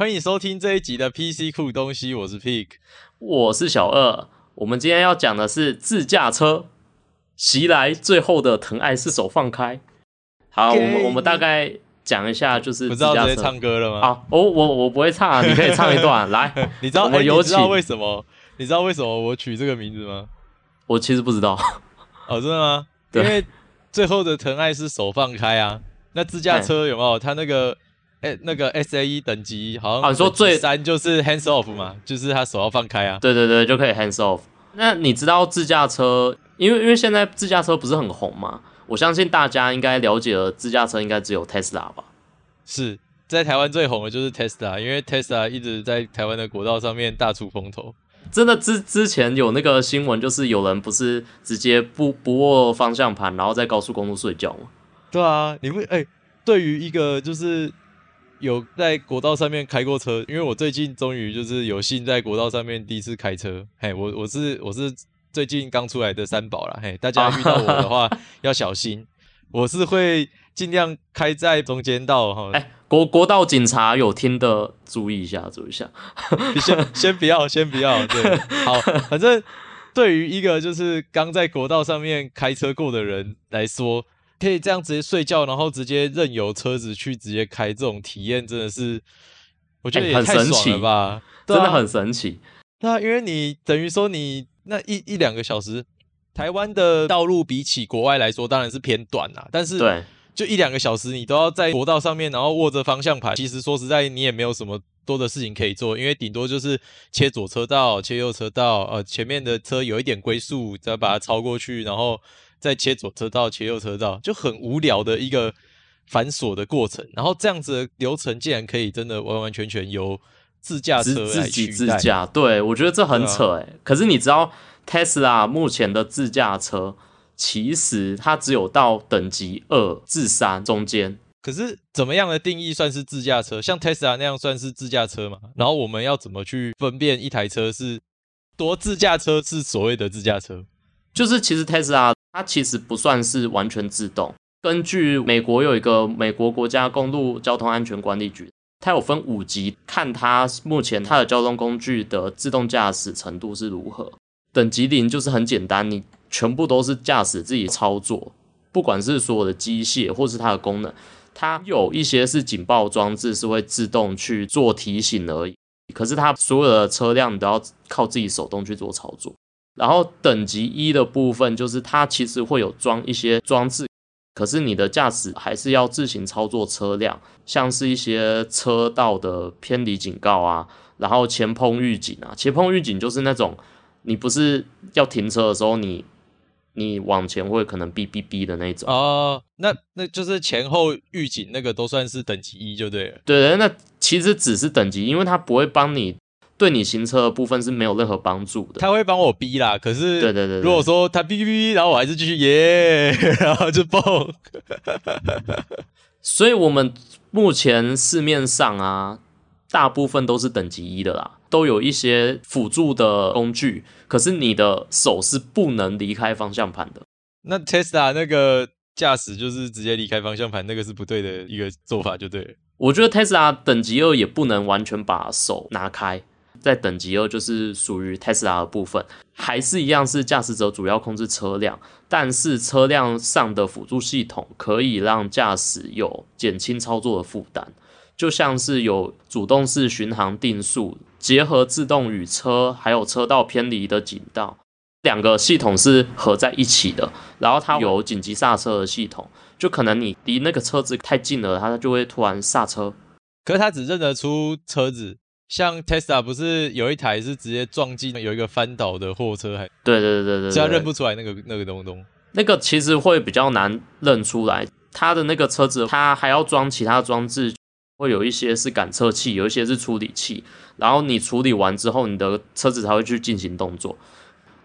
欢迎收听这一集的 PC 酷东西，我是 Pig，我是小二。我们今天要讲的是自驾车袭来，最后的疼爱是手放开。好，我们我们大概讲一下，就是不知道直接唱歌了吗？好，我我我不会唱啊，你可以唱一段来。你知道我有、欸、知道为什么？你知道为什么我取这个名字吗？我其实不知道。哦，真的吗？因为最后的疼爱是手放开啊。那自驾车有没有？它那个哎、欸，那个 S A E 等级好像你说最三就是 hands off 嘛，就是他手要放开啊。对对对，就可以 hands off。那你知道自驾车？因为因为现在自驾车不是很红嘛？我相信大家应该了解了，自驾车应该只有 Tesla 吧？是在台湾最红的就是 Tesla，因为 Tesla 一直在台湾的国道上面大出风头。真的之之前有那个新闻，就是有人不是直接不不握方向盘，然后在高速公路睡觉吗？对啊，你会哎、欸，对于一个就是有在国道上面开过车，因为我最近终于就是有幸在国道上面第一次开车，嘿，我我是我是最近刚出来的三宝啦，嘿，大家遇到我的话 要小心，我是会尽量开在中间道哈。哎、欸，国国道警察有听的注意一下，注意一下，先先不要，先不要，对，好，反正对于一个就是刚在国道上面开车过的人来说。可以这样直接睡觉，然后直接任由车子去直接开，这种体验真的是，我觉得也太爽了吧！欸、真的很神奇。那、啊、因为你等于说你那一一两个小时，台湾的道路比起国外来说当然是偏短啦，但是对，就一两个小时你都要在国道上面，然后握着方向盘，其实说实在你也没有什么多的事情可以做，因为顶多就是切左车道、切右车道，呃，前面的车有一点龟速，再把它超过去，然后。再切左车道，切右车道，就很无聊的一个繁琐的过程。然后这样子的流程，竟然可以真的完完全全由自驾车来取代。自驾，对，我觉得这很扯诶、啊。可是你知道，Tesla 目前的自驾车其实它只有到等级二至三中间。可是怎么样的定义算是自驾车？像 Tesla 那样算是自驾车吗？然后我们要怎么去分辨一台车是多自驾车，是所谓的自驾车？就是其实 Tesla。它其实不算是完全自动。根据美国有一个美国国家公路交通安全管理局，它有分五级，看它目前它的交通工具的自动驾驶程度是如何。等级零就是很简单，你全部都是驾驶自己操作，不管是所有的机械或是它的功能，它有一些是警报装置是会自动去做提醒而已。可是它所有的车辆你都要靠自己手动去做操作。然后等级一的部分就是它其实会有装一些装置，可是你的驾驶还是要自行操作车辆，像是一些车道的偏离警告啊，然后前碰预警啊，前碰预警就是那种你不是要停车的时候你，你你往前会可能哔哔哔的那种哦，那那就是前后预警那个都算是等级一就对了，对，那其实只是等级，因为它不会帮你。对你行车的部分是没有任何帮助的。他会帮我逼啦，可是对对对，如果说他逼逼逼，然后我还是继续耶，然后就蹦。所以我们目前市面上啊，大部分都是等级一的啦，都有一些辅助的工具，可是你的手是不能离开方向盘的。那 Tesla 那个驾驶就是直接离开方向盘，那个是不对的一个做法，就对了。我觉得 Tesla 等级二也不能完全把手拿开。在等级二就是属于 Tesla 的部分，还是一样是驾驶者主要控制车辆，但是车辆上的辅助系统可以让驾驶有减轻操作的负担，就像是有主动式巡航定速，结合自动雨车，还有车道偏离的警报，两个系统是合在一起的。然后它有紧急刹车的系统，就可能你离那个车子太近了，它就会突然刹车。可是它只认得出车子。像 Tesla 不是有一台是直接撞进有一个翻倒的货车，还对对对对对，这样认不出来那个那个东东。那个其实会比较难认出来，它的那个车子它还要装其他装置，会有一些是感测器，有一些是处理器，然后你处理完之后，你的车子才会去进行动作。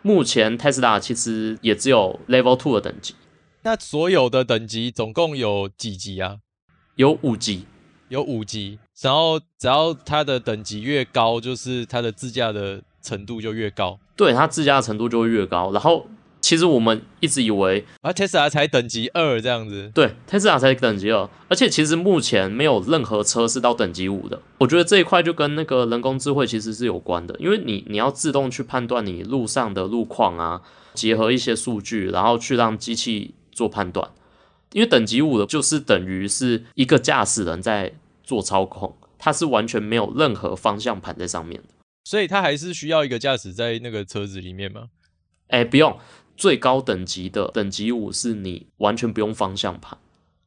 目前 Tesla 其实也只有 Level Two 的等级。那所有的等级总共有几级啊？有五级。有五级，然后只要它的等级越高，就是它的自驾的程度就越高。对，它自驾的程度就会越高。然后其实我们一直以为啊，Tesla 才等级二这样子。对，Tesla 才等级二，而且其实目前没有任何车是到等级五的。我觉得这一块就跟那个人工智慧其实是有关的，因为你你要自动去判断你路上的路况啊，结合一些数据，然后去让机器做判断。因为等级五的，就是等于是一个驾驶人在做操控，它是完全没有任何方向盘在上面的，所以它还是需要一个驾驶在那个车子里面吗？哎，不用，最高等级的等级五是你完全不用方向盘，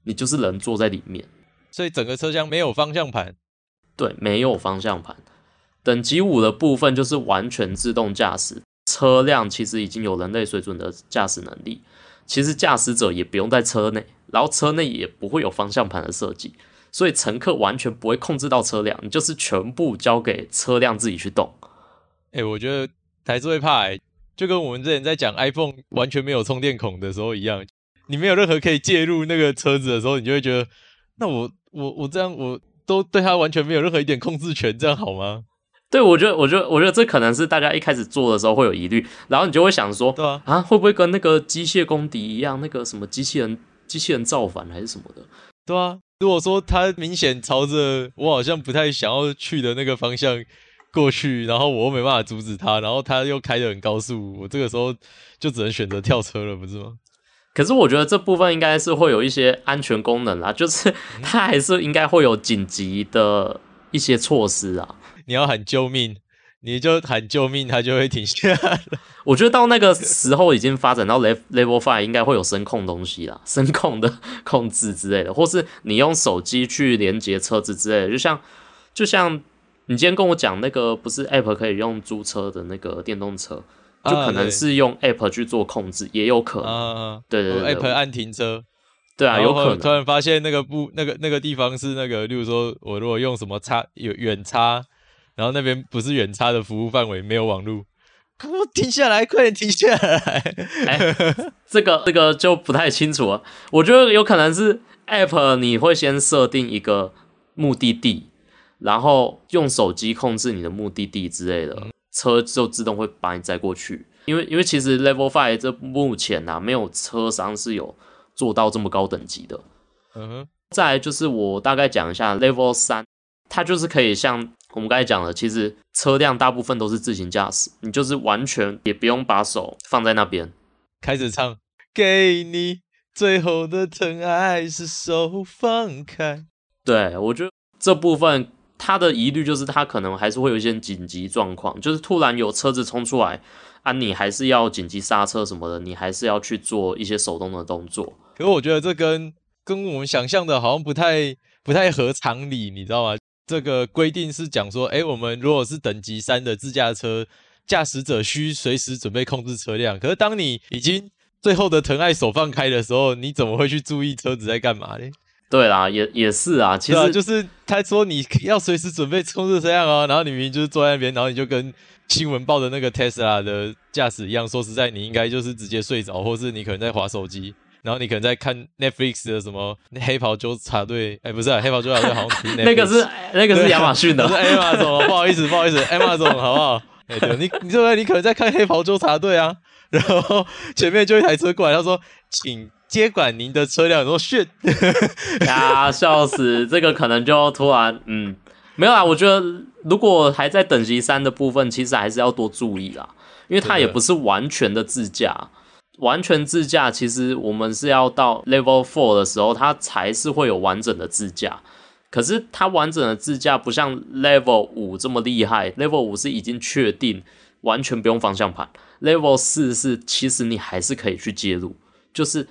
你就是人坐在里面，所以整个车厢没有方向盘。对，没有方向盘。等级五的部分就是完全自动驾驶，车辆其实已经有人类水准的驾驶能力。其实驾驶者也不用在车内，然后车内也不会有方向盘的设计，所以乘客完全不会控制到车辆，你就是全部交给车辆自己去动。哎、我觉得还是会怕、欸，就跟我们之前在讲 iPhone 完全没有充电孔的时候一样，你没有任何可以介入那个车子的时候，你就会觉得，那我我我这样我都对它完全没有任何一点控制权，这样好吗？对，我觉得，我觉得，我觉得这可能是大家一开始做的时候会有疑虑，然后你就会想说，对啊，啊，会不会跟那个机械公敌一样，那个什么机器人，机器人造反还是什么的？对啊，如果说他明显朝着我好像不太想要去的那个方向过去，然后我又没办法阻止他，然后他又开得很高速，我这个时候就只能选择跳车了，不是吗？可是我觉得这部分应该是会有一些安全功能啦，就是它还是应该会有紧急的一些措施啊。你要喊救命，你就喊救命，它就会停下来。我觉得到那个时候已经发展到 level five，应该会有声控东西啦，声控的控制之类的，或是你用手机去连接车子之类的，就像就像你今天跟我讲那个不是 app 可以用租车的那个电动车，就可能是用 app 去做控制，也有可能。啊、对对对，对，app 按停车。对啊，有可能突然发现那个不那个那个地方是那个，例如说我如果用什么插有远插。然后那边不是远差的服务范围，没有网路，快停下来，快点停下来！哎，这个这个就不太清楚了。我觉得有可能是 App，你会先设定一个目的地，然后用手机控制你的目的地之类的，车就自动会把你载过去。因为因为其实 Level Five 这目前呐、啊，没有车商是有做到这么高等级的。嗯哼。再来就是我大概讲一下 Level 三，它就是可以像。我们刚才讲了，其实车辆大部分都是自行驾驶，你就是完全也不用把手放在那边，开始唱，给你最后的疼爱是手放开。对，我觉得这部分他的疑虑就是他可能还是会有一些紧急状况，就是突然有车子冲出来啊，你还是要紧急刹车什么的，你还是要去做一些手动的动作。可是我觉得这跟跟我们想象的好像不太不太合常理，你知道吗？这个规定是讲说，哎，我们如果是等级三的自驾车，驾驶者需随时准备控制车辆。可是当你已经最后的疼爱手放开的时候，你怎么会去注意车子在干嘛呢？对啦，也也是啊，其实啊就是他说你要随时准备控制车辆哦，然后你明明就是坐在那边，然后你就跟新闻报的那个 Tesla 的驾驶一样，说实在，你应该就是直接睡着，或是你可能在划手机。然后你可能在看 Netflix 的什么黑袍纠察队，哎，不是、啊、黑袍纠察队，好像是 那个是那个是亚马逊的，是 Amazon，不好意思，不好意思，Amazon，好不好？哎，对，你你这边你可能在看黑袍纠察队啊，然后前面就一台车过来，他说，请接管您的车辆，然后炫，呀，笑死，这个可能就突然，嗯，没有啊，我觉得如果还在等级三的部分，其实还是要多注意啦，因为它也不是完全的自驾。完全自驾，其实我们是要到 Level Four 的时候，它才是会有完整的自驾。可是它完整的自驾不像 Level 五这么厉害，Level 五是已经确定完全不用方向盘，Level 四是其实你还是可以去介入，就是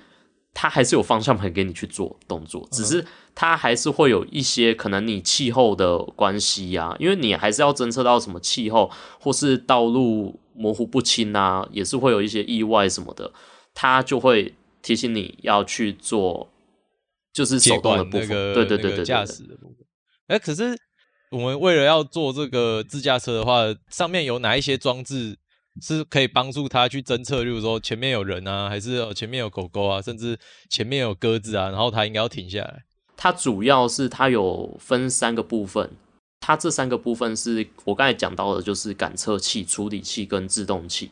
它还是有方向盘给你去做动作，只是它还是会有一些可能你气候的关系呀、啊，因为你还是要侦测到什么气候或是道路。模糊不清啊，也是会有一些意外什么的，它就会提醒你要去做，就是手动的部分，对对对对，驾驶的部分。哎，可是我们为了要做这个自驾车的话，上面有哪一些装置是可以帮助他去侦测？例如说前面有人啊，还是前面有狗狗啊，甚至前面有鸽子啊，然后他应该要停下来。它主要是它有分三个部分。它这三个部分是我刚才讲到的，就是感测器、处理器跟制动器。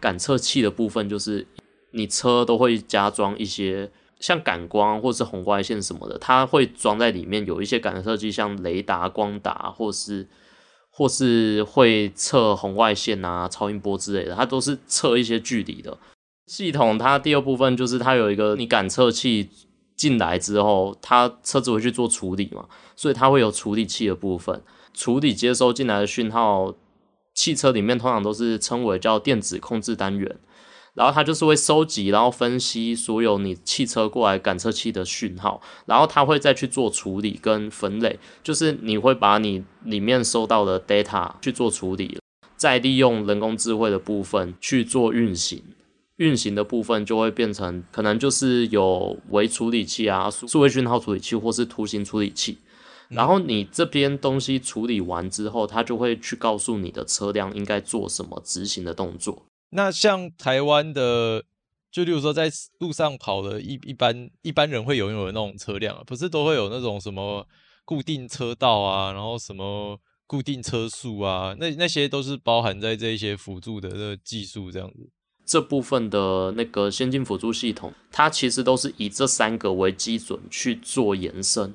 感测器的部分就是你车都会加装一些像感光或是红外线什么的，它会装在里面，有一些感测器，像雷达、光达，或是或是会测红外线啊、超音波之类的，它都是测一些距离的系统。它第二部分就是它有一个你感测器进来之后，它车子会去做处理嘛，所以它会有处理器的部分，处理接收进来的讯号。汽车里面通常都是称为叫电子控制单元，然后它就是会收集，然后分析所有你汽车过来感测器的讯号，然后它会再去做处理跟分类，就是你会把你里面收到的 data 去做处理，再利用人工智慧的部分去做运行，运行的部分就会变成可能就是有微处理器啊、数位讯号处理器或是图形处理器。然后你这边东西处理完之后，它就会去告诉你的车辆应该做什么执行的动作。那像台湾的，就例如说在路上跑的一一般一般人会拥有的那种车辆啊，不是都会有那种什么固定车道啊，然后什么固定车速啊，那那些都是包含在这一些辅助的这个技术这样子。这部分的那个先进辅助系统，它其实都是以这三个为基准去做延伸。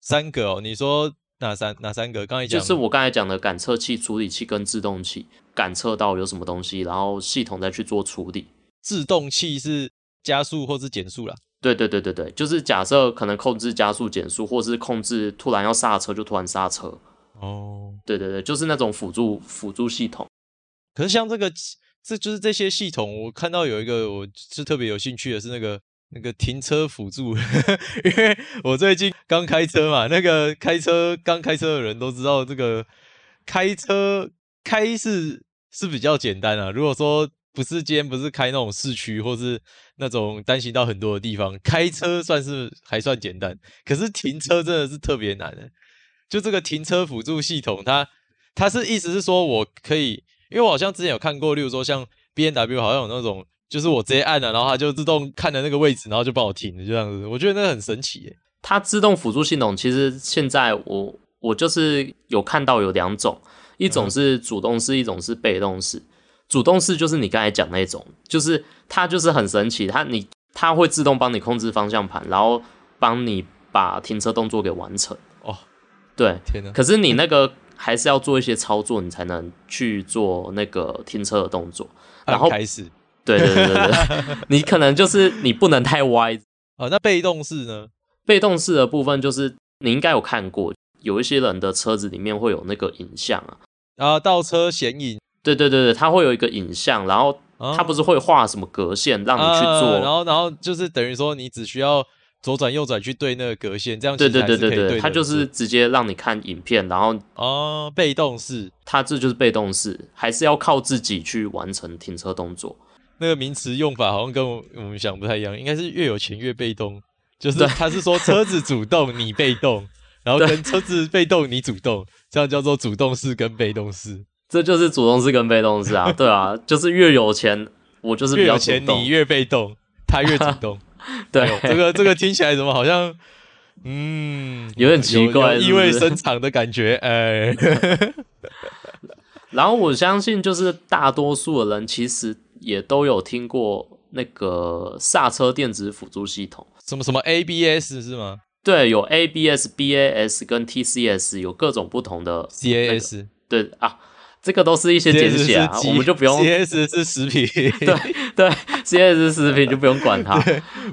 三个哦，你说哪三哪三个？刚才讲就是我刚才讲的感测器、处理器跟制动器，感测到有什么东西，然后系统再去做处理。制动器是加速或是减速啦？对对对对对，就是假设可能控制加速、减速，或是控制突然要刹车就突然刹车。哦，对对对，就是那种辅助辅助系统。可是像这个，这就是这些系统，我看到有一个我是特别有兴趣的是那个。那个停车辅助，因为我最近刚开车嘛，那个开车刚开车的人都知道，这个开车开是是比较简单啊。如果说不是今天不是开那种市区或是那种单行道很多的地方，开车算是还算简单。可是停车真的是特别难的。就这个停车辅助系统，它它是意思是说我可以，因为我好像之前有看过，例如说像 B N W 好像有那种。就是我直接按了，然后它就自动看的那个位置，然后就帮我停了，这样子。我觉得那个很神奇耶。它自动辅助系统其实现在我我就是有看到有两种，一种是主动式，一种是被动式。主动式就是你刚才讲那种，就是它就是很神奇，它你它会自动帮你控制方向盘，然后帮你把停车动作给完成。哦，对，天哪！可是你那个还是要做一些操作，你才能去做那个停车的动作，然后开始。对对对对对，你可能就是你不能太歪。哦，那被动式呢？被动式的部分就是你应该有看过，有一些人的车子里面会有那个影像啊，然后倒车显影。对对对对，它会有一个影像，然后它不是会画什么格线让你去做，啊、然后然后就是等于说你只需要左转右转去对那个格线，这样对对对对对，它就是直接让你看影片，然后哦，被动式，它这就是被动式，还是要靠自己去完成停车动作。那个名词用法好像跟我我们想不太一样，应该是越有钱越被动，就是他是说车子主动你被动，然后跟车子被动你主动，这样叫做主动式跟被动式，这就是主动式跟被动式啊，对啊，就是越有钱我就是比较有钱你越被动，他越主 动，对，哎、这个这个听起来怎么好像嗯有点奇怪意味深长的感觉，哎，然后我相信就是大多数的人其实。也都有听过那个刹车电子辅助系统，什么什么 ABS 是吗？对，有 ABS、BAS 跟 TCS，有各种不同的 CAS。对啊，这个都是一些简写啊，我们就不用。CS 是食品。对对，CS 是食品就不用管它，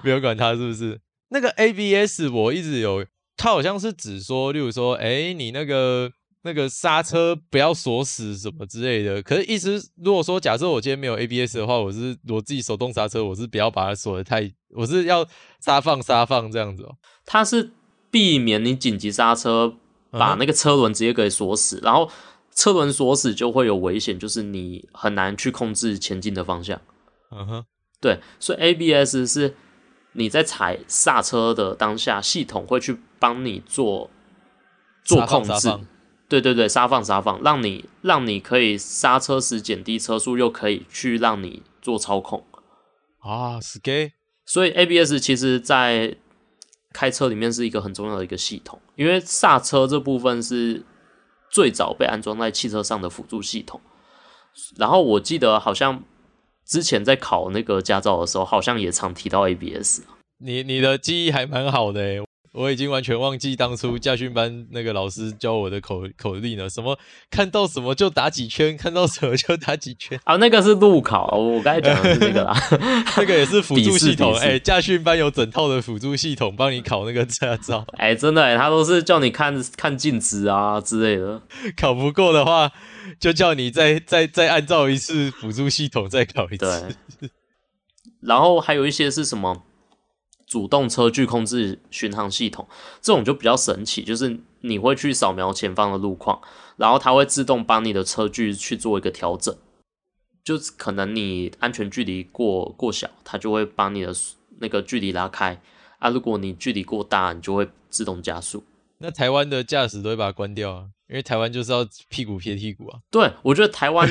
不用管它是不是？那个 ABS 我一直有，它好像是指说，例如说，哎，你那个。那个刹车不要锁死什么之类的，可是意思如果说假设我今天没有 ABS 的话，我是我自己手动刹车，我是不要把它锁的太，我是要刹放刹放这样子哦。它是避免你紧急刹车把那个车轮直接给锁死，然后车轮锁死就会有危险，就是你很难去控制前进的方向。嗯哼，对，所以 ABS 是你在踩刹车的当下，系统会去帮你做做控制。对对对，刹放刹放，让你让你可以刹车时减低车速，又可以去让你做操控啊，是给。所以 ABS 其实在开车里面是一个很重要的一个系统，因为刹车这部分是最早被安装在汽车上的辅助系统。然后我记得好像之前在考那个驾照的时候，好像也常提到 ABS。你你的记忆还蛮好的诶。我已经完全忘记当初驾训班那个老师教我的口口令了，什么看到什么就打几圈，看到什么就打几圈。啊，那个是路考，我刚才讲的是那个。啦，那个也是辅助系统，哎，驾训班有整套的辅助系统帮你考那个驾照，哎、欸，真的、欸，他都是叫你看看镜子啊之类的，考不过的话就叫你再再再按照一次辅助系统再考一次，然后还有一些是什么？主动车距控制巡航系统，这种就比较神奇，就是你会去扫描前方的路况，然后它会自动帮你的车距去做一个调整，就是可能你安全距离过过小，它就会帮你的那个距离拉开啊。如果你距离过大，你就会自动加速。那台湾的驾驶都会把它关掉啊，因为台湾就是要屁股贴屁股啊。对，我觉得台湾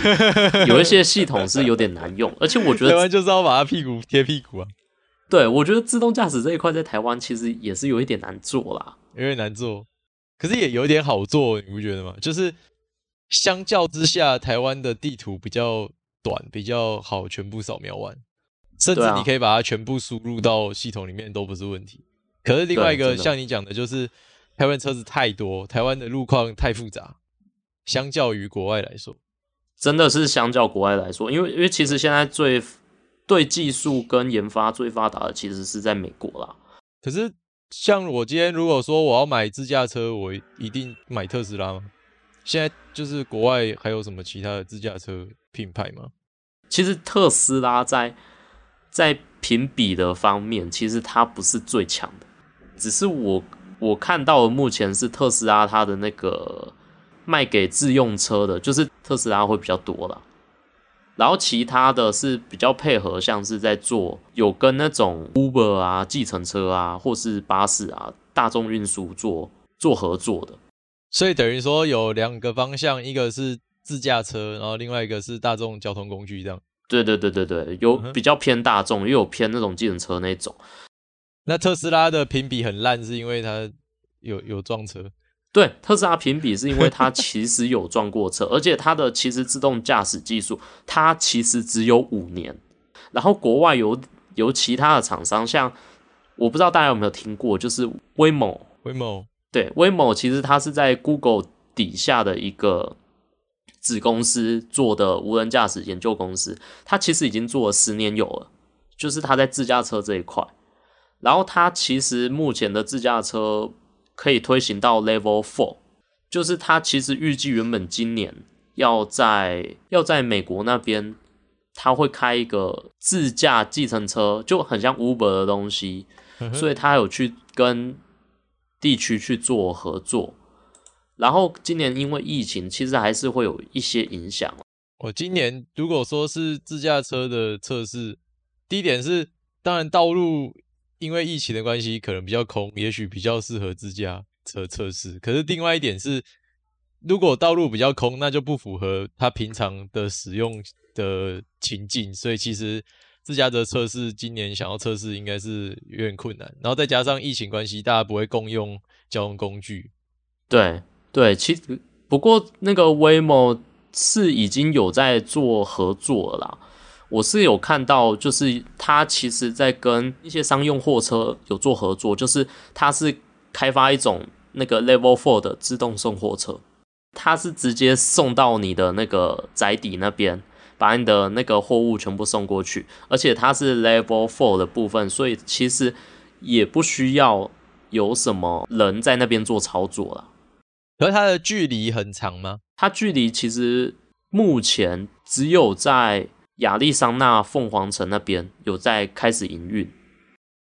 有一些系统是有点难用，而且我觉得台湾就是要把它屁股贴屁股啊。对，我觉得自动驾驶这一块在台湾其实也是有一点难做啦，有点难做，可是也有点好做，你不觉得吗？就是相较之下，台湾的地图比较短，比较好全部扫描完，甚至你可以把它全部输入到系统里面都不是问题。可是另外一个像你讲的，就是台湾车子太多，台湾的路况太复杂，相较于国外来说，真的是相较国外来说，因为因为其实现在最对技术跟研发最发达的其实是在美国啦。可是像我今天如果说我要买自驾车，我一定买特斯拉吗？现在就是国外还有什么其他的自驾车品牌吗？其实特斯拉在在评比的方面，其实它不是最强的。只是我我看到的目前是特斯拉它的那个卖给自用车的，就是特斯拉会比较多啦。然后其他的是比较配合，像是在做有跟那种 Uber 啊、计程车啊，或是巴士啊、大众运输做做合作的。所以等于说有两个方向，一个是自驾车，然后另外一个是大众交通工具这样。对对对对对，有比较偏大众，又有偏那种计程车那种。那特斯拉的评比很烂，是因为它有有撞车。对，特斯拉评比是因为它其实有撞过车，而且它的其实自动驾驶技术，它其实只有五年。然后国外有有其他的厂商，像我不知道大家有没有听过，就是 Waymo，Waymo，对，Waymo 其实它是在 Google 底下的一个子公司做的无人驾驶研究公司，它其实已经做了十年有了，就是它在自驾车这一块。然后它其实目前的自驾车。可以推行到 Level Four，就是它其实预计原本今年要在要在美国那边，它会开一个自驾计程车，就很像 Uber 的东西，所以它有去跟地区去做合作。然后今年因为疫情，其实还是会有一些影响。我今年如果说是自驾车的测试，第一点是，当然道路。因为疫情的关系，可能比较空，也许比较适合自驾车测试。可是另外一点是，如果道路比较空，那就不符合他平常的使用的情境。所以其实自驾车测试今年想要测试，应该是有点困难。然后再加上疫情关系，大家不会共用交通工具。对对，其实不过那个 Waymo 是已经有在做合作了啦。我是有看到，就是他其实在跟一些商用货车有做合作，就是他是开发一种那个 Level Four 的自动送货车，它是直接送到你的那个宅邸那边，把你的那个货物全部送过去，而且它是 Level Four 的部分，所以其实也不需要有什么人在那边做操作了。可是它的距离很长吗？它距离其实目前只有在。亚利桑那凤凰城那边有在开始营运，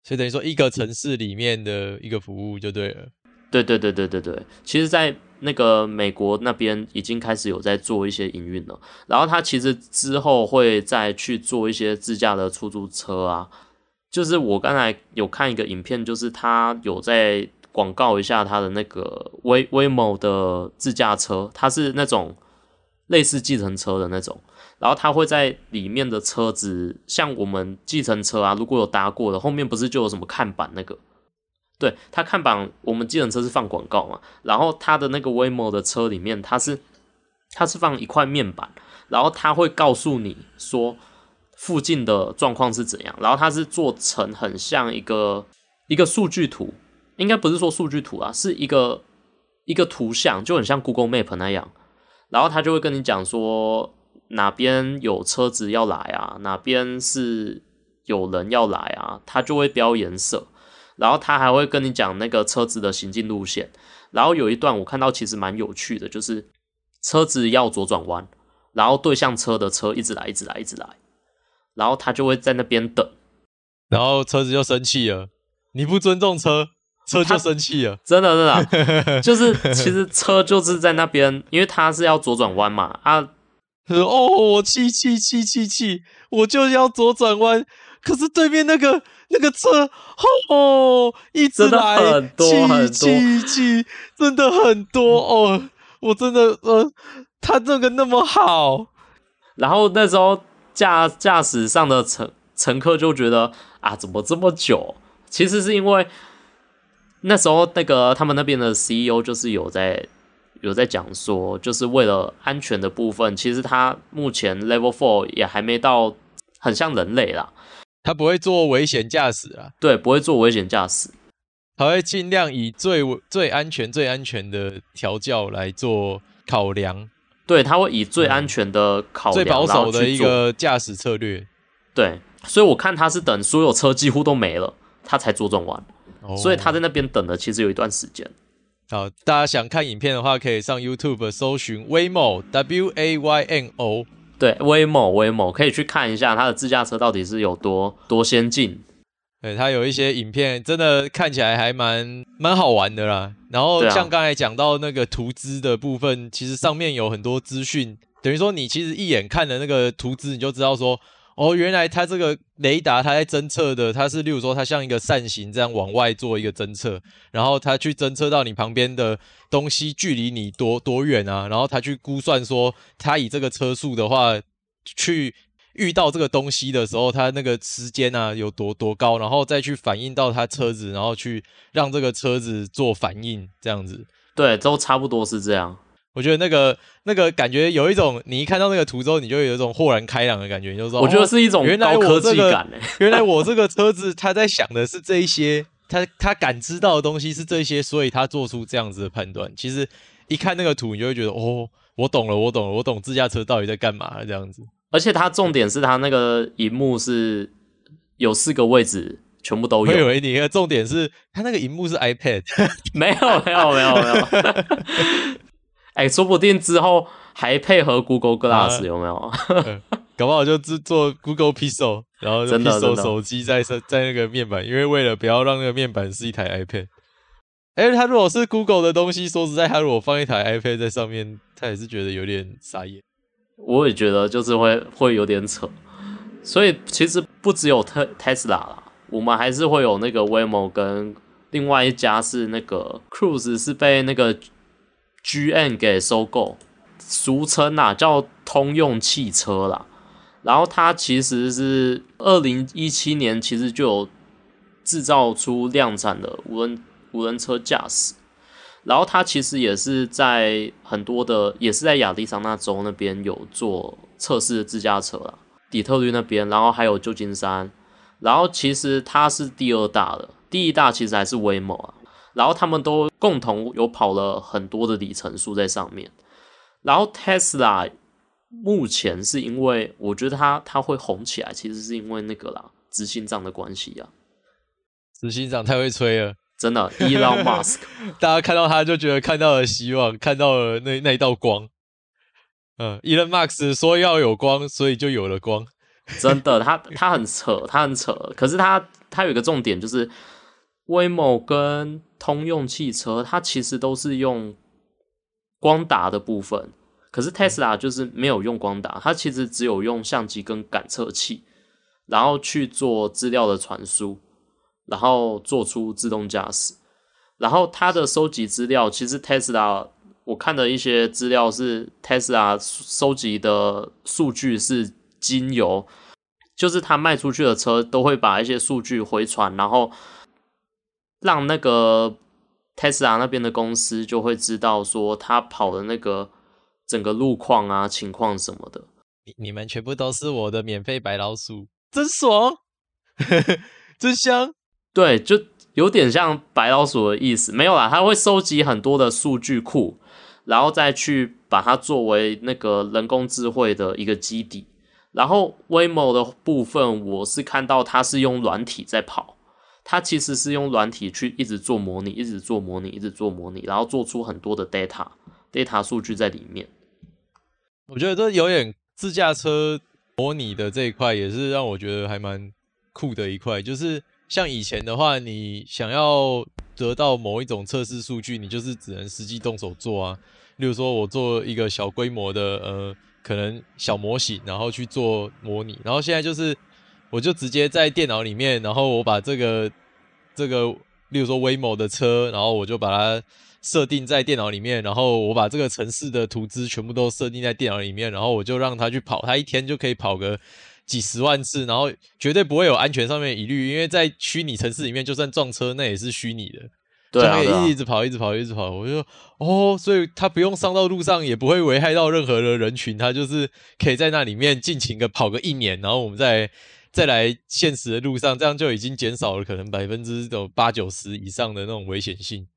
所以等于说一个城市里面的一个服务就对了。对对对对对对，其实，在那个美国那边已经开始有在做一些营运了。然后他其实之后会再去做一些自驾的出租车啊。就是我刚才有看一个影片，就是他有在广告一下他的那个威威某的自驾车，它是那种类似计程车的那种。然后它会在里面的车子，像我们计程车啊，如果有搭过的，后面不是就有什么看板那个？对，它看板，我们计程车是放广告嘛。然后它的那个 Waymo 的车里面，它是它是放一块面板，然后它会告诉你说附近的状况是怎样，然后它是做成很像一个一个数据图，应该不是说数据图啊，是一个一个图像，就很像 Google Map 那样，然后他就会跟你讲说哪边有车子要来啊，哪边是有人要来啊，他就会标颜色，然后他还会跟你讲那个车子的行进路线，然后有一段我看到其实蛮有趣的，就是车子要左转弯，然后对向车的车一直来，一直来，一直来。然后他就会在那边等，然后车子就生气了。你不尊重车，车就生气了。真的，真的，就是其实车就是在那边，因为他是要左转弯嘛。啊，哦，我气气气气气，我就要左转弯，可是对面那个那个车，哦，一直来，很多很多，气气，真的很多哦。我真的，呃，他这个那么好，然后那时候。驾驾驶上的乘乘客就觉得啊，怎么这么久？其实是因为那时候那个他们那边的 CEO 就是有在有在讲说，就是为了安全的部分，其实他目前 Level Four 也还没到很像人类啦，他不会做危险驾驶啊，对，不会做危险驾驶，他会尽量以最最安全、最安全的调教来做考量。对，他会以最安全的考量，最保守的一个驾驶策略。对，所以我看他是等所有车几乎都没了，他才左转弯。哦。所以他在那边等了，其实有一段时间。好，大家想看影片的话，可以上 YouTube 搜寻 Waymo W A Y N O。对，Waymo Waymo 可以去看一下他的自驾车到底是有多多先进。对，他有一些影片，真的看起来还蛮蛮好玩的啦。然后像刚才讲到那个图资的部分，其实上面有很多资讯，等于说你其实一眼看了那个图资，你就知道说，哦，原来它这个雷达它在侦测的，它是例如说它像一个扇形这样往外做一个侦测，然后它去侦测到你旁边的东西距离你多多远啊，然后它去估算说，它以这个车速的话去。遇到这个东西的时候，它那个时间啊有多多高，然后再去反映到它车子，然后去让这个车子做反应，这样子。对，都差不多是这样。我觉得那个那个感觉有一种，你一看到那个图之后，你就有一种豁然开朗的感觉，就是说，我觉得是一种高科技感。原来我这个车子，它在想的是这一些，它它感知到的东西是这些，所以它做出这样子的判断。其实一看那个图，你就会觉得，哦，我懂了，我懂了，我懂自驾车到底在干嘛这样子。而且它重点是它那个荧幕是有四个位置，全部都有。我以为你的重点是它那个荧幕是 iPad，没有没有没有没有。哎、欸，说不定之后还配合 Google Glass，啊、有没有？搞不好就制作 Google Pixel，然后 Pixel 手机在在那个面板，因为为了不要让那个面板是一台 iPad。哎、欸，它如果是 Google 的东西，说实在，他如果放一台 iPad 在上面，他也是觉得有点傻眼。我也觉得就是会会有点扯，所以其实不只有特 Tesla 啦，我们还是会有那个 Waymo 跟另外一家是那个 Cruise 是被那个 GM 给收购，俗称啊叫通用汽车啦。然后它其实是二零一七年其实就有制造出量产的无人无人车驾驶。然后它其实也是在很多的，也是在亚利桑那州那边有做测试的自驾车啦，底特律那边，然后还有旧金山，然后其实它是第二大的，第一大其实还是 Waymo 啊，然后他们都共同有跑了很多的里程数在上面，然后 Tesla 目前是因为我觉得它它会红起来，其实是因为那个啦，执行长的关系啊，执行长太会吹了。真的，Elon Musk，大家看到他就觉得看到了希望，看到了那那一道光。嗯，Elon Musk 说要有光，所以就有了光。真的，他他很扯，他很扯。可是他他有一个重点，就是 Waymo 跟通用汽车，它其实都是用光达的部分。可是 Tesla 就是没有用光达，它其实只有用相机跟感测器，然后去做资料的传输。然后做出自动驾驶，然后它的收集资料，其实 Tesla 我看的一些资料是 Tesla 收集的数据是经由，就是它卖出去的车都会把一些数据回传，然后让那个 Tesla 那边的公司就会知道说他跑的那个整个路况啊情况什么的。你你们全部都是我的免费白老鼠，真爽，真香。对，就有点像白老鼠的意思。没有啦，它会收集很多的数据库，然后再去把它作为那个人工智慧的一个基底。然后 Waymo 的部分，我是看到它是用软体在跑，它其实是用软体去一直做模拟，一直做模拟，一直做模拟，然后做出很多的 data data 数据在里面。我觉得这有点自驾车模拟的这一块，也是让我觉得还蛮酷的一块。就是像以前的话，你想要得到某一种测试数据，你就是只能实际动手做啊。例如说，我做一个小规模的呃。可能小模型，然后去做模拟，然后现在就是，我就直接在电脑里面，然后我把这个这个，例如说 Waymo 的车，然后我就把它设定在电脑里面，然后我把这个城市的图资全部都设定在电脑里面，然后我就让它去跑，它一天就可以跑个几十万次，然后绝对不会有安全上面的疑虑，因为在虚拟城市里面，就算撞车，那也是虚拟的。对一直跑，一直跑，一直跑。我就，哦，所以他不用上到路上，也不会危害到任何的人群，他就是可以在那里面尽情的跑个一年，然后我们再再来现实的路上，这样就已经减少了可能百分之有八九十以上的那种危险性。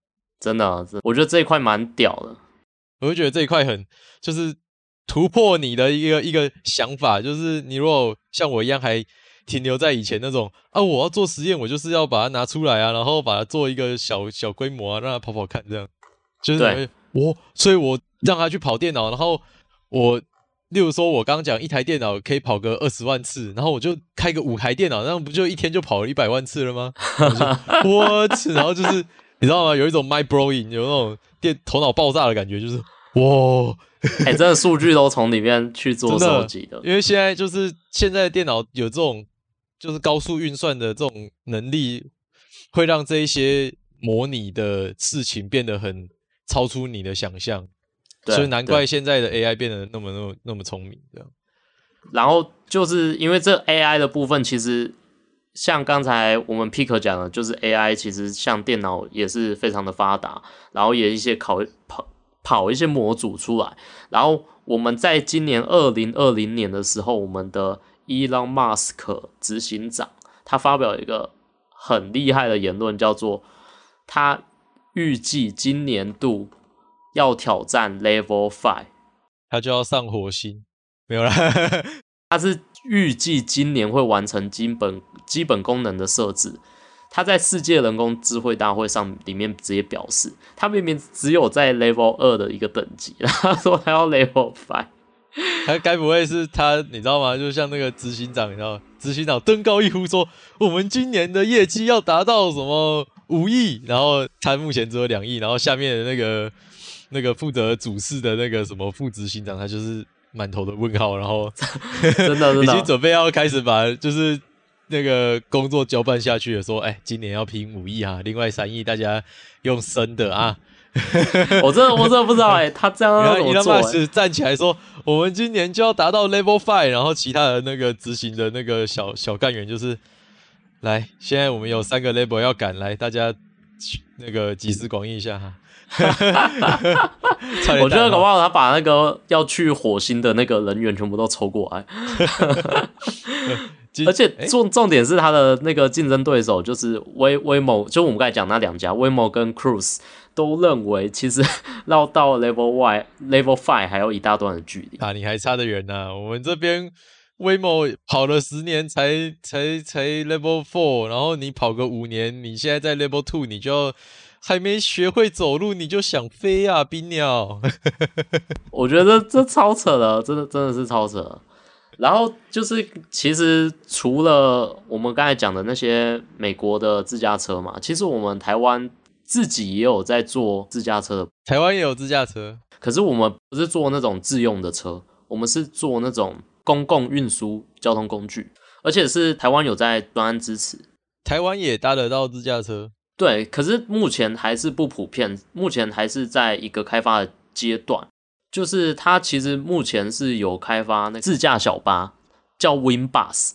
真的啊，我觉得这一块蛮屌的。我就觉得这一块很就是突破你的一个一个想法，就是你如果像我一样还。停留在以前那种啊，我要做实验，我就是要把它拿出来啊，然后把它做一个小小规模啊，让它跑跑看，这样就是我，所以我让它去跑电脑，然后我，例如说，我刚刚讲一台电脑可以跑个二十万次，然后我就开个五台电脑，那不就一天就跑了一百万次了吗？我去，然后就是你知道吗？有一种 mind blowing，有那种电头脑爆炸的感觉，就是哇。哎、欸，真的数据都从里面去做收集的，因为现在就是现在电脑有这种就是高速运算的这种能力，会让这一些模拟的事情变得很超出你的想象，所以难怪现在的 AI 变得那么那么那么聪明这样。然后就是因为这 AI 的部分，其实像刚才我们 Pick 讲的，就是 AI 其实像电脑也是非常的发达，然后也一些考跑。跑一些模组出来，然后我们在今年二零二零年的时候，我们的 Elon Musk 执行长他发表一个很厉害的言论，叫做他预计今年度要挑战 Level Five，他就要上火星，没有啦，他是预计今年会完成基本基本功能的设置。他在世界人工智慧大会上里面直接表示，他明明只有在 Level 二的一个等级，他说他要 Level Five，他该不会是他，你知道吗？就像那个执行长，你知道，执行长登高一呼说，我们今年的业绩要达到什么五亿，然后他目前只有两亿，然后下面的那个那个负责主事的那个什么副执行长，他就是满头的问号，然后真的真的 已经准备要开始把就是。那个工作交办下去了，说，哎、欸，今年要拼五亿啊，另外三亿大家用生的啊。我真的我真的不知道哎、欸，他这样怎么做、欸？站起来说，我们今年就要达到 Level Five，然后其他的那个执行的那个小小干员就是，来，现在我们有三个 Level 要赶来，大家那个集思广益一下哈。我觉得搞不好他把那个要去火星的那个人员全部都抽过来。而且重重点是他的那个竞争对手就是威威某，就我们刚才讲那两家，威某跟 Cruise 都认为其实 绕到 Level Y、Level Five 还有一大段的距离啊，你还差得远呢。我们这边威某跑了十年才才才 Level Four，然后你跑个五年，你现在在 Level Two，你就还没学会走路，你就想飞啊，冰鸟！我觉得这这超扯的，真的真的是超扯。然后就是，其实除了我们刚才讲的那些美国的自驾车嘛，其实我们台湾自己也有在做自驾车。台湾也有自驾车，可是我们不是做那种自用的车，我们是做那种公共运输交通工具，而且是台湾有在专案支持。台湾也搭得到自驾车，对，可是目前还是不普遍，目前还是在一个开发的阶段。就是它其实目前是有开发那自驾小巴，叫 WinBus，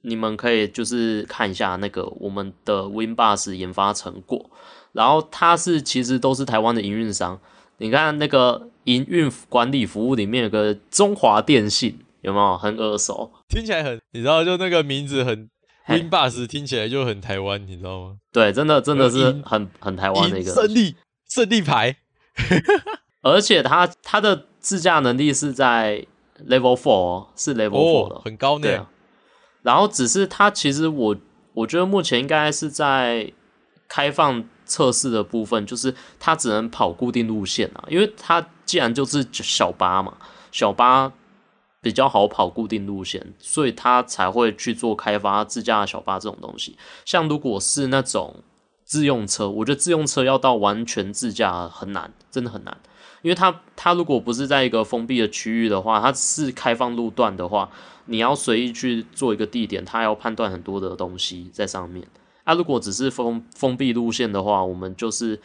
你们可以就是看一下那个我们的 WinBus 研发成果。然后它是其实都是台湾的营运商，你看那个营运管理服务里面有个中华电信，有没有很耳熟？听起来很，你知道，就那个名字很 Win Bus，听起来就很台湾，你知道吗？对，真的真的是很很台湾的一个胜利胜利牌，而且它它的自驾能力是在 Level Four，是 Level Four 的，哦，很高呢。然后只是它其实我我觉得目前应该是在开放测试的部分，就是它只能跑固定路线啊，因为它既然就是小巴嘛，小巴。比较好跑固定路线，所以他才会去做开发自驾小巴这种东西。像如果是那种自用车，我觉得自用车要到完全自驾很难，真的很难。因为它它如果不是在一个封闭的区域的话，它是开放路段的话，你要随意去做一个地点，它要判断很多的东西在上面。啊，如果只是封封闭路线的话，我们就是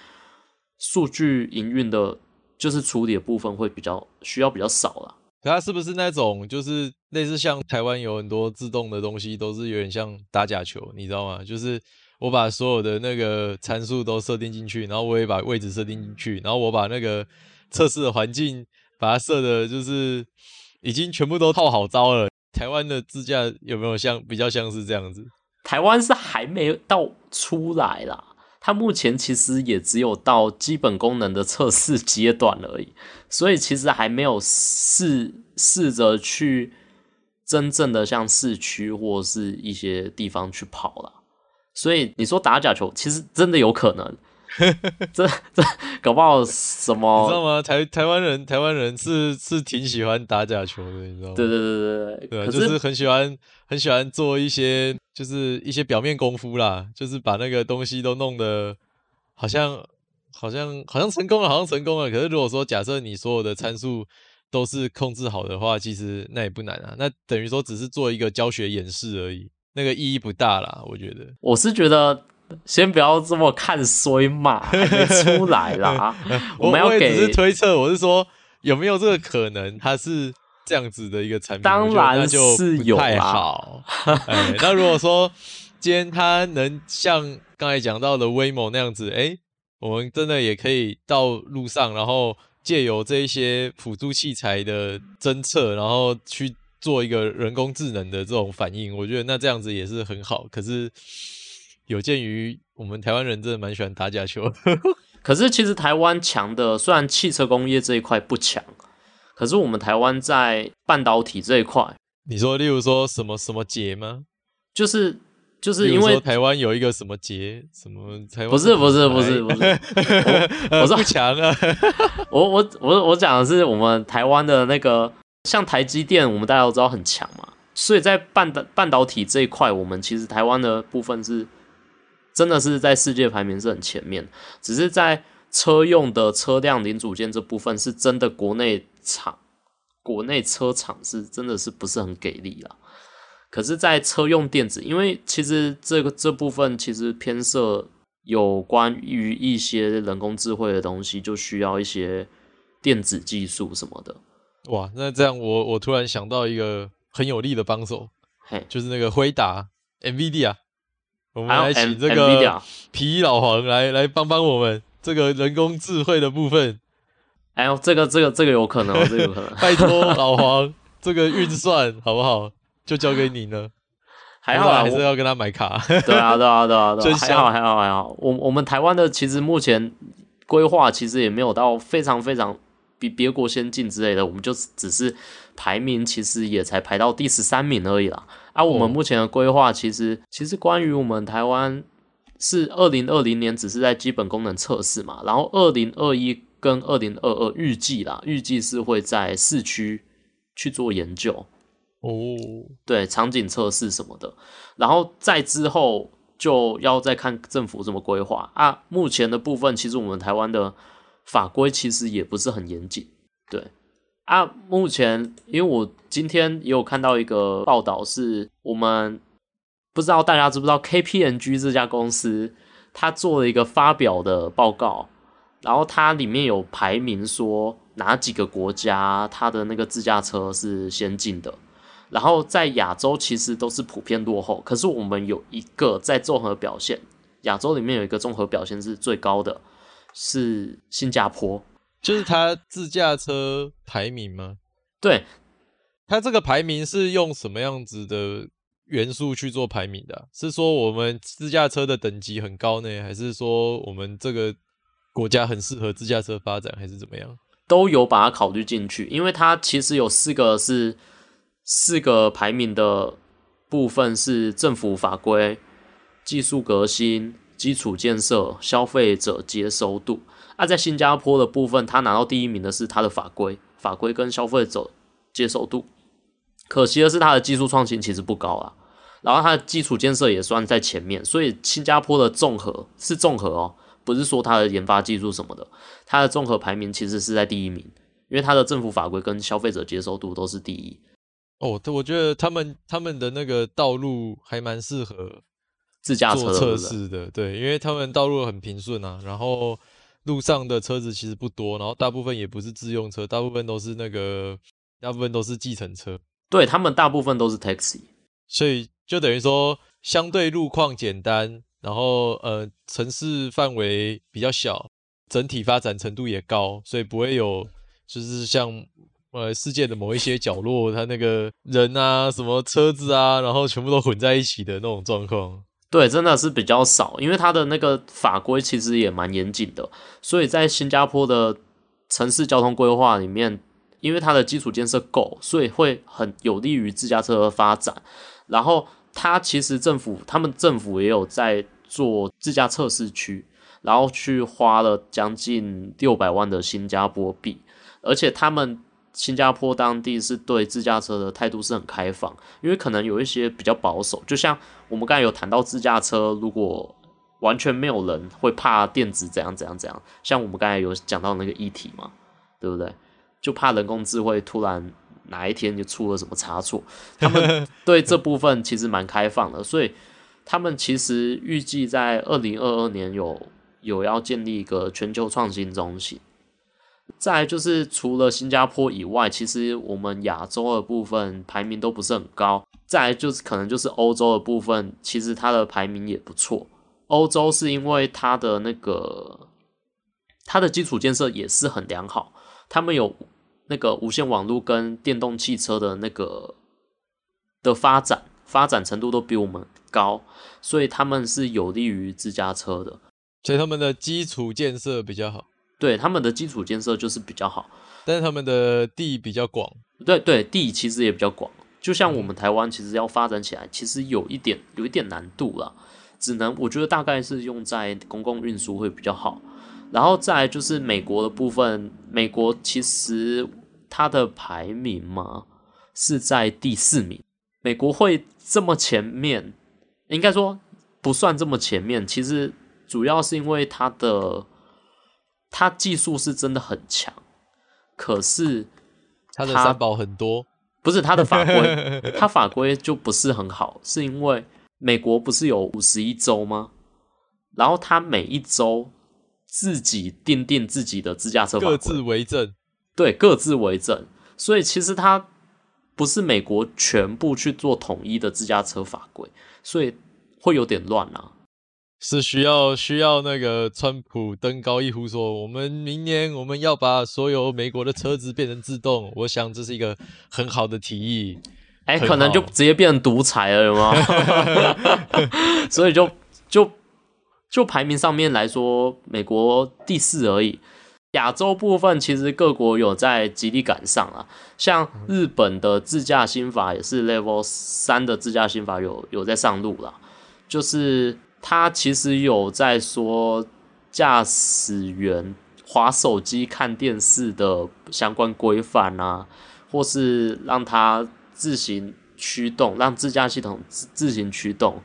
数据营运的，就是处理的部分会比较需要比较少了。它是不是那种就是类似像台湾有很多自动的东西，都是有点像打假球，你知道吗？就是我把所有的那个参数都设定进去，然后我也把位置设定进去，然后我把那个测试的环境把它设的，就是已经全部都套好招了。台湾的自驾有没有像比较像是这样子？台湾是还没到出来啦。它目前其实也只有到基本功能的测试阶段而已，所以其实还没有试试着去真正的像市区或是一些地方去跑了。所以你说打假球，其实真的有可能。这这搞不好什么？你知道吗？台台湾人台湾人是是挺喜欢打假球的，你知道吗？对对对对对，对，就是很喜欢很喜欢做一些就是一些表面功夫啦，就是把那个东西都弄得好像好像好像成功了，好像成功了。可是如果说假设你所有的参数都是控制好的话，其实那也不难啊。那等于说只是做一个教学演示而已，那个意义不大啦。我觉得，我是觉得。先不要这么看衰嘛，出来啦。我们要给，只是推测，我是说有没有这个可能，它是这样子的一个产品？当然是有太好。哎，那如果说今天它能像刚才讲到的 Waymo 那样子，哎、欸，我们真的也可以到路上，然后借由这一些辅助器材的侦测，然后去做一个人工智能的这种反应，我觉得那这样子也是很好。可是。有鉴于我们台湾人真的蛮喜欢打假球，可是其实台湾强的虽然汽车工业这一块不强，可是我们台湾在半导体这一块，你说例如说什么什么节吗？就是就是因为台湾有一个什么节，什么台湾不是不是不是不是，我说强啊，我我我我讲的是我们台湾的那个像台积电，我们大家都知道很强嘛，所以在半导半导体这一块，我们其实台湾的部分是。真的是在世界排名是很前面，只是在车用的车辆零组件这部分，是真的国内厂、国内车厂是真的是不是很给力啦。可是，在车用电子，因为其实这个这部分其实偏涉有关于一些人工智慧的东西，就需要一些电子技术什么的。哇，那这样我我突然想到一个很有力的帮手，嘿，就是那个辉达 NVIDIA。我们来请这个皮老黄来来帮帮我们这个人工智慧的部分。哎呦，这个这个这个有可能，这个有可能。拜托老黄，这个运算好不好？就交给你了。还好啊，还是要跟他买卡。对啊，对啊，对啊，对啊。还好，还好，还好。我我们台湾的其实目前规划其实也没有到非常非常比别国先进之类的，我们就只是排名其实也才排到第十三名而已啦。啊，我们目前的规划其实，其实关于我们台湾是二零二零年只是在基本功能测试嘛，然后二零二一跟二零二二预计啦，预计是会在市区去做研究。哦，对，场景测试什么的，然后再之后就要再看政府怎么规划。啊。目前的部分，其实我们台湾的法规其实也不是很严谨，对。啊，目前因为我今天也有看到一个报道，是我们不知道大家知不知道 KPMG 这家公司，他做了一个发表的报告，然后它里面有排名说哪几个国家它的那个自驾车是先进的，然后在亚洲其实都是普遍落后，可是我们有一个在综合表现，亚洲里面有一个综合表现是最高的，是新加坡。就是它自驾车排名吗？对，它这个排名是用什么样子的元素去做排名的啊？是说我们自驾车的等级很高呢，还是说我们这个国家很适合自驾车发展，还是怎么样？都有把它考虑进去，因为它其实有四个是四个排名的部分是政府法规、技术革新、基础建设、消费者接受度。那、啊、在新加坡的部分，他拿到第一名的是他的法规、法规跟消费者接受度。可惜的是，它的技术创新其实不高啊。然后它的基础建设也算在前面，所以新加坡的综合是综合哦。不是说它的研发技术什么的，它的综合排名其实是在第一名，因为它的政府法规跟消费者接受度都是第一。哦，我觉得他们他们的那个道路还蛮适合自驾车测试的，对，因为他们道路很平顺啊，然后路上的车子其实不多，然后大部分也不是自用车，大部分都是那个大部分都是计程车，对，他们大部分都是 taxi，所以就等于说相对路况简单。然后，呃，城市范围比较小，整体发展程度也高，所以不会有，就是像，呃，世界的某一些角落，它那个人啊，什么车子啊，然后全部都混在一起的那种状况。对，真的是比较少，因为它的那个法规其实也蛮严谨的，所以在新加坡的城市交通规划里面，因为它的基础建设够，所以会很有利于自驾车的发展。然后，它其实政府，他们政府也有在。做自驾测试区，然后去花了将近六百万的新加坡币，而且他们新加坡当地是对自驾车的态度是很开放，因为可能有一些比较保守，就像我们刚才有谈到自驾车，如果完全没有人会怕电子怎样怎样怎样，像我们刚才有讲到那个议题嘛，对不对？就怕人工智慧突然哪一天就出了什么差错，他们 对这部分其实蛮开放的，所以。他们其实预计在二零二二年有有要建立一个全球创新中心。再就是除了新加坡以外，其实我们亚洲的部分排名都不是很高。再就是可能就是欧洲的部分，其实它的排名也不错。欧洲是因为它的那个它的基础建设也是很良好，他们有那个无线网络跟电动汽车的那个的发展。发展程度都比我们高，所以他们是有利于自驾车的，所以他们的基础建设比较好。对，他们的基础建设就是比较好，但是他们的地比较广。对对，地其实也比较广。就像我们台湾，其实要发展起来，其实有一点有一点难度啦。只能我觉得大概是用在公共运输会比较好。然后再来就是美国的部分，美国其实它的排名嘛是在第四名。美国会这么前面，应该说不算这么前面。其实主要是因为它的它技术是真的很强，可是它的三宝很多，不是它的法规，它法规就不是很好，是因为美国不是有五十一州吗？然后它每一州自己订定自己的自驾车法规，各自为政，对，各自为政，所以其实它。不是美国全部去做统一的自驾车法规，所以会有点乱啊。是需要需要那个川普登高一呼说，我们明年我们要把所有美国的车子变成自动。我想这是一个很好的提议。哎、欸，可能就直接变成独裁了，有吗？所以就就就排名上面来说，美国第四而已。亚洲部分其实各国有在极力赶上啊，像日本的自驾新法也是 Level 三的自驾新法有有在上路了，就是他其实有在说驾驶员划手机看电视的相关规范啊，或是让他自行驱动，让自驾系统自自行驱动，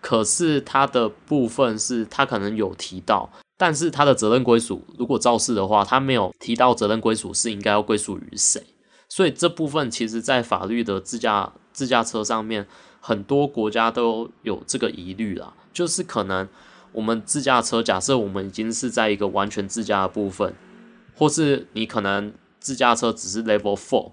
可是他的部分是他可能有提到。但是他的责任归属，如果肇事的话，他没有提到责任归属是应该要归属于谁，所以这部分其实，在法律的自驾自驾车上面，很多国家都有这个疑虑啦，就是可能我们自驾车，假设我们已经是在一个完全自驾的部分，或是你可能自驾车只是 Level Four，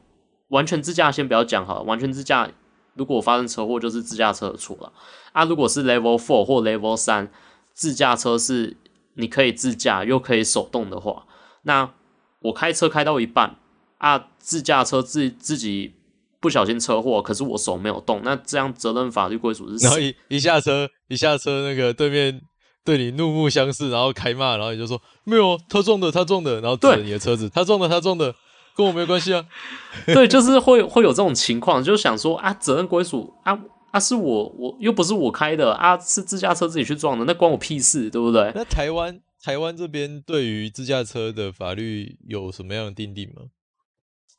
完全自驾先不要讲好了，完全自驾如果发生车祸就是自驾车的错了啊，如果是 Level Four 或 Level 三，自驾车是。你可以自驾又可以手动的话，那我开车开到一半啊，自驾车自自己不小心车祸，可是我手没有动，那这样责任法律归属是谁？然后一一下车，一下车，那个对面对你怒目相视，然后开骂，然后你就说没有，他撞的，他撞的，然后指着你的车子，他撞的，他撞的，跟我没有关系啊。对，就是会会有这种情况，就想说啊，责任归属啊啊，是我我又不是我开的啊，是自驾车自己去撞的，那关我屁事，对不对？那台湾台湾这边对于自驾车的法律有什么样的定定吗？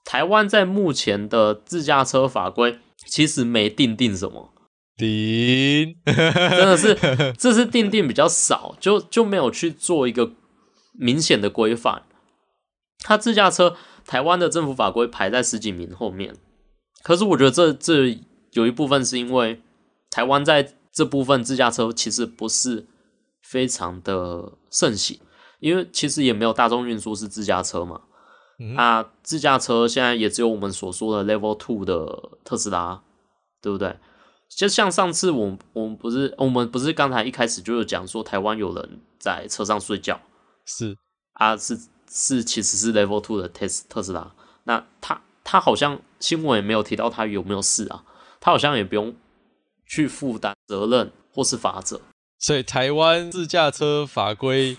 台湾在目前的自驾车法规其实没定定什么，定真的是 这是定定比较少，就就没有去做一个明显的规范。它自驾车台湾的政府法规排在十几名后面，可是我觉得这这有一部分是因为台湾在这部分自驾车其实不是非常的盛行，因为其实也没有大众运输是自驾车嘛。那、嗯啊、自驾车现在也只有我们所说的 Level Two 的特斯拉，对不对？就像上次我我们不是我们不是刚才一开始就有讲说台湾有人在车上睡觉，是啊，是是其实是 Level Two 的特特斯拉。那他他好像新闻也没有提到他有没有事啊，他好像也不用去负担责任或是罚则。所以台湾自驾车法规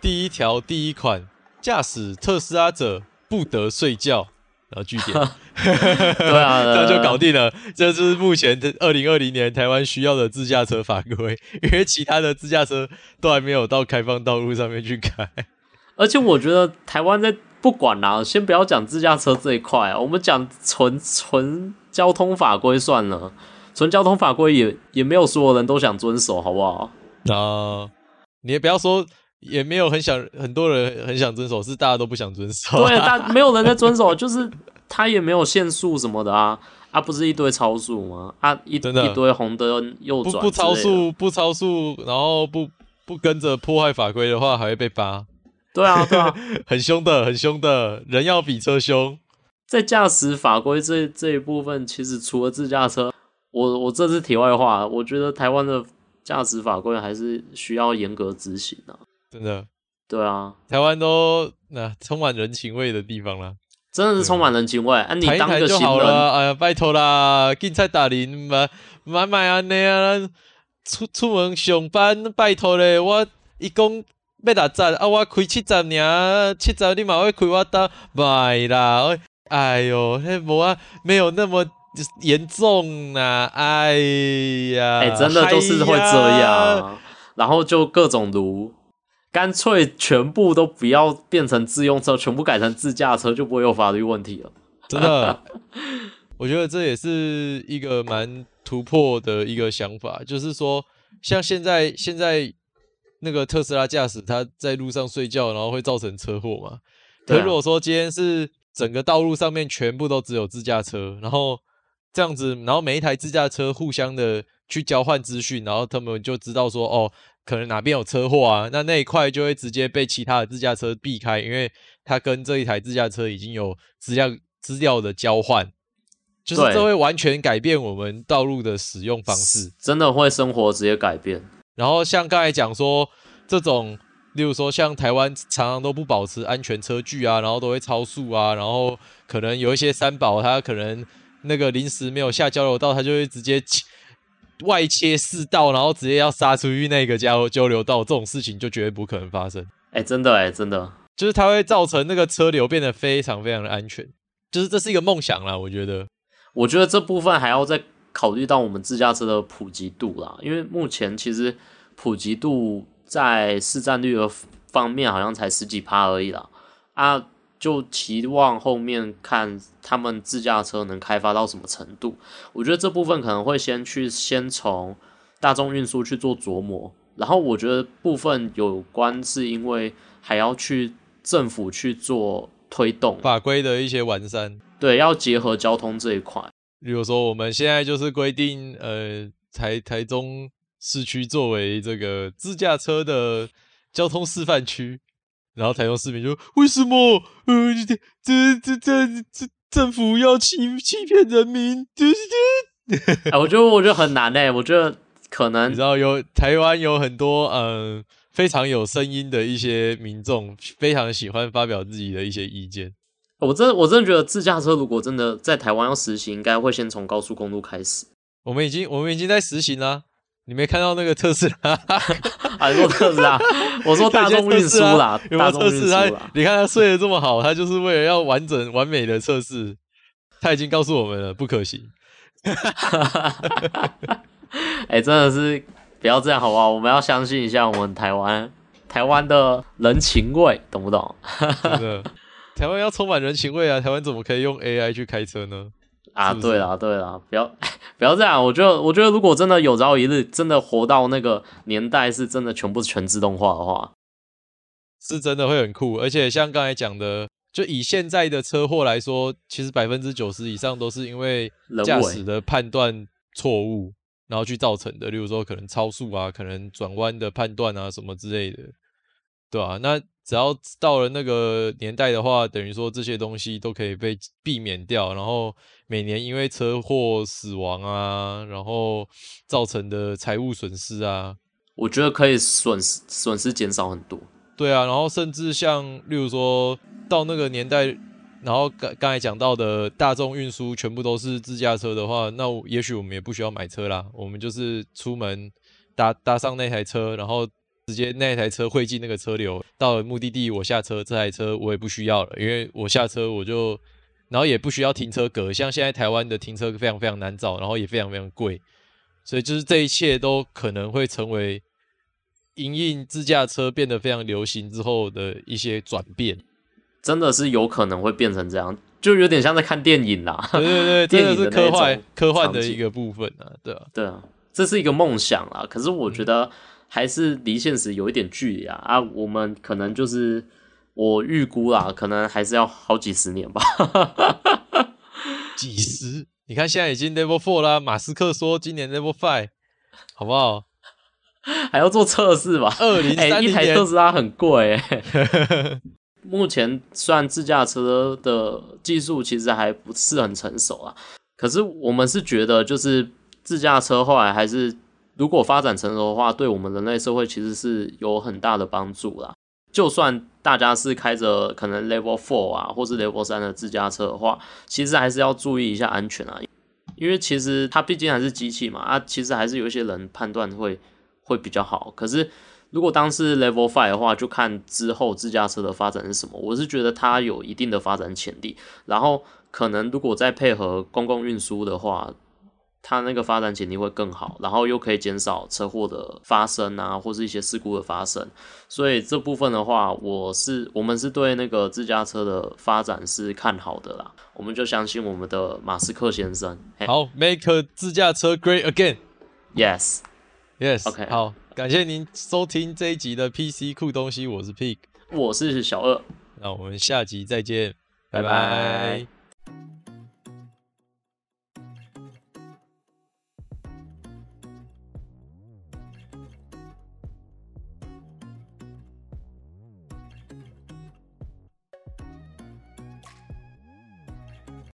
第一条第一款，驾驶特斯拉者。不得睡觉，然后据点，对啊，这样就搞定了。这是目前的二零二零年台湾需要的自驾车法规，因为其他的自驾车都还没有到开放道路上面去开。而且我觉得台湾在不管啦，先不要讲自驾车这一块，我们讲纯纯交通法规算了。纯交通法规也也没有所有人都想遵守，好不好？啊、呃，你也不要说。也没有很想，很多人很想遵守，是大家都不想遵守。对，大没有人在遵守，就是他也没有限速什么的啊，啊，不是一堆超速吗？啊，一一堆红灯右转，不超速，不超速，然后不不跟着破坏法规的话，还会被罚。对啊，对啊，很凶的，很凶的，人要比车凶。在驾驶法规这这一部分，其实除了自驾车，我我这是题外话，我觉得台湾的驾驶法规还是需要严格执行的。真的，对啊，台湾都那、啊、充满人情味的地方啦，真的是充满人情味。啊，你当个就好了，哎呀，拜托啦，警察打人嘛，买买安尼啊，出出门上班，拜托咧，我一共要六十，啊，我开七十尔，七十你嘛会开我搭，买啦，哎呦，那无啊，没有那么严重啊，哎呀，哎、欸，真的都是会这样，呀然后就各种卢。干脆全部都不要变成自用车，全部改成自驾车，就不会有法律问题了。真的，我觉得这也是一个蛮突破的一个想法，就是说，像现在现在那个特斯拉驾驶，他在路上睡觉，然后会造成车祸嘛？可如果说今天是整个道路上面全部都只有自驾车，然后这样子，然后每一台自驾车互相的去交换资讯，然后他们就知道说，哦。可能哪边有车祸啊？那那一块就会直接被其他的自驾车避开，因为它跟这一台自驾车已经有资料资料的交换，就是这会完全改变我们道路的使用方式，真的会生活直接改变。然后像刚才讲说，这种例如说像台湾常常都不保持安全车距啊，然后都会超速啊，然后可能有一些三宝，他可能那个临时没有下交流道，他就会直接。外切四道，然后直接要杀出去那个交交流道，这种事情就绝对不可能发生。哎、欸，真的哎、欸，真的，就是它会造成那个车流变得非常非常的安全，就是这是一个梦想啦。我觉得，我觉得这部分还要再考虑到我们自驾车的普及度啦，因为目前其实普及度在市占率的方面好像才十几趴而已啦。啊。就期望后面看他们自驾车能开发到什么程度，我觉得这部分可能会先去先从大众运输去做琢磨，然后我觉得部分有关是因为还要去政府去做推动法规的一些完善，对，要结合交通这一块。比如说我们现在就是规定，呃，台台中市区作为这个自驾车的交通示范区。然后台中市民就为什么？呃，这这这这政府要欺欺骗人民？对对对。哎，我觉得我觉得很难诶，我觉得可能你知道有台湾有很多嗯非常有声音的一些民众，非常喜欢发表自己的一些意见。我真我真的觉得自驾车如果真的在台湾要实行，应该会先从高速公路开始。我们已经我们已经在实行了，你没看到那个特斯拉？还说特斯拉？我说 大众运输啦，有没有测试他？你看他睡得这么好，他就是为了要完整完美的测试。他已经告诉我们了，不可行。哎、欸，真的是不要这样好不好？我们要相信一下我们台湾台湾的人情味，懂不懂？真的，台湾要充满人情味啊！台湾怎么可以用 AI 去开车呢？啊，是是对啦，对啦，不要 不要这样。我觉得，我觉得如果真的有朝一日真的活到那个年代，是真的全部全自动化的话，是真的会很酷。而且像刚才讲的。就以现在的车祸来说，其实百分之九十以上都是因为驾驶的判断错误，然后去造成的。例如说，可能超速啊，可能转弯的判断啊，什么之类的，对啊，那只要到了那个年代的话，等于说这些东西都可以被避免掉。然后每年因为车祸死亡啊，然后造成的财务损失啊，我觉得可以损失损失减少很多。对啊，然后甚至像例如说。到那个年代，然后刚刚才讲到的大众运输全部都是自驾车的话，那也许我们也不需要买车啦。我们就是出门搭搭上那台车，然后直接那台车汇进那个车流，到了目的地我下车，这台车我也不需要了，因为我下车我就，然后也不需要停车格。像现在台湾的停车非常非常难找，然后也非常非常贵，所以就是这一切都可能会成为营运自驾车变得非常流行之后的一些转变。真的是有可能会变成这样，就有点像在看电影啦。对对对，电影的科幻科幻的一个部分啊，对啊，对啊，这是一个梦想啊。可是我觉得还是离现实有一点距离啊。啊，我们可能就是我预估啦，可能还是要好几十年吧。几十？你看现在已经 Level Four 啦，马斯克说今年 Level Five，好不好？还要做测试吧？二零三零年，一台特斯拉很贵欸。目前算自驾车的技术其实还不是很成熟啊，可是我们是觉得，就是自驾车后来还是如果发展成熟的话，对我们人类社会其实是有很大的帮助啦。就算大家是开着可能 Level Four 啊，或是 Level 三的自驾车的话，其实还是要注意一下安全啊，因为其实它毕竟还是机器嘛，啊，其实还是有一些人判断会会比较好，可是。如果当时 Level Five 的话，就看之后自驾车的发展是什么。我是觉得它有一定的发展潜力，然后可能如果再配合公共运输的话，它那个发展潜力会更好，然后又可以减少车祸的发生啊，或是一些事故的发生。所以这部分的话，我是我们是对那个自驾车的发展是看好的啦。我们就相信我们的马斯克先生。好，Make 自驾车 Great Again。Yes，Yes，OK，好。感谢您收听这一集的 PC 酷东西，我是 Pig，我是小二，那我们下集再见，拜拜。拜拜。